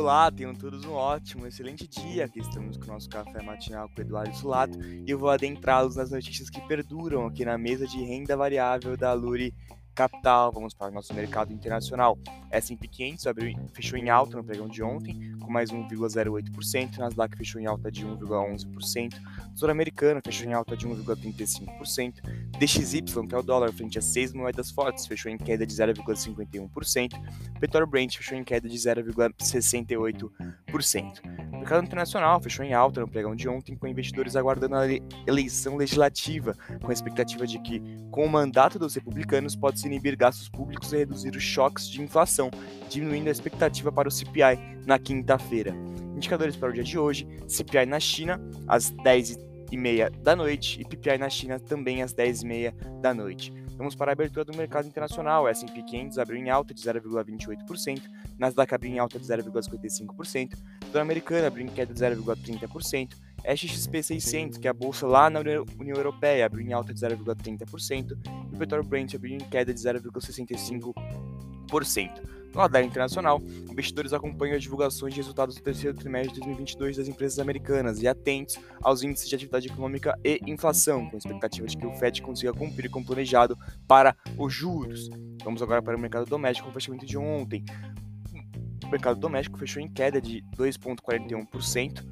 Olá, tenham todos um ótimo, excelente dia. Aqui estamos com o nosso café matinal com o Eduardo Sulato e eu vou adentrá-los nas notícias que perduram aqui na mesa de renda variável da Luri capital, vamos para o nosso mercado internacional. S&P 500 abriu, fechou em alta no pregão de ontem, com mais 1,08%, Nasdaq fechou em alta de 1,11%, Sul-Americano fechou em alta de 1,35%, DXY, que é o dólar frente a seis moedas fortes, fechou em queda de 0,51%, Petróleo Brent fechou em queda de 0,68%. O mercado internacional fechou em alta no pregão de ontem, com investidores aguardando a eleição legislativa, com a expectativa de que, com o mandato dos republicanos, pode se inibir gastos públicos e reduzir os choques de inflação, diminuindo a expectativa para o CPI na quinta-feira. Indicadores para o dia de hoje: CPI na China, às 10h30 da noite, e PPI na China também às 10h30 da noite. Vamos para a abertura do mercado internacional. O S&P 500 abriu em alta de 0,28%, Nasdaq abriu em alta de 0,55%, o americano abriu em queda de 0,30%, SXP 600, que é a bolsa lá na União Europeia, abriu em alta de 0,30%, e o petróleo Brent abriu em queda de 0,65%. No radar internacional, investidores acompanham as divulgações de resultados do terceiro trimestre de 2022 das empresas americanas e atentos aos índices de atividade econômica e inflação, com expectativa de que o FED consiga cumprir com o planejado para os juros. Vamos agora para o mercado doméstico o fechamento de ontem. O mercado doméstico fechou em queda de 2,41%,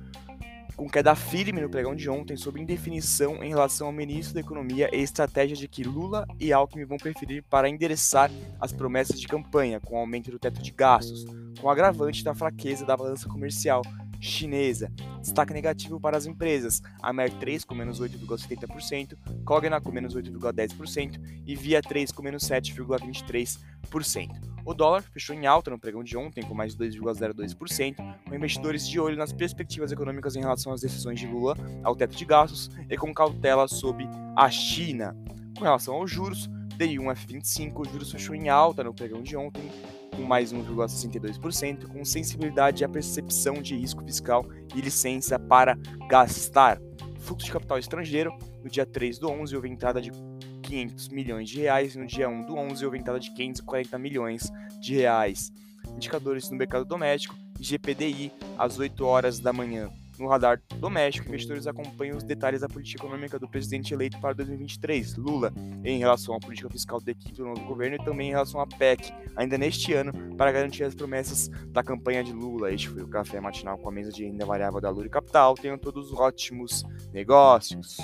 com queda firme no pregão de ontem sobre indefinição em relação ao ministro da Economia e estratégia de que Lula e Alckmin vão preferir para endereçar as promessas de campanha, com aumento do teto de gastos, com agravante da fraqueza da balança comercial chinesa. Destaque negativo para as empresas: a Mer 3 com menos 8,70%, Cogna com menos 8,10% e Via 3 com menos 7,23%. O dólar fechou em alta no pregão de ontem, com mais 2,02%, com investidores de olho nas perspectivas econômicas em relação às decisões de Lula ao teto de gastos e com cautela sobre a China. Com relação aos juros, DI1F25, o juros fechou em alta no pregão de ontem, com mais 1,62%, com sensibilidade à percepção de risco fiscal e licença para gastar. Fluxo de capital estrangeiro, no dia 3 do 11, houve entrada de 500 milhões de reais, no dia 1 do 11 houve entrada de 540 milhões de reais. Indicadores no mercado doméstico, GPDI, às 8 horas da manhã. No radar doméstico, investidores acompanham os detalhes da política econômica do presidente eleito para 2023, Lula, em relação à política fiscal da equipe do novo governo e também em relação à PEC, ainda neste ano, para garantir as promessas da campanha de Lula. Este foi o Café Matinal com a mesa de renda variável da Lura Capital. Tenham todos ótimos negócios.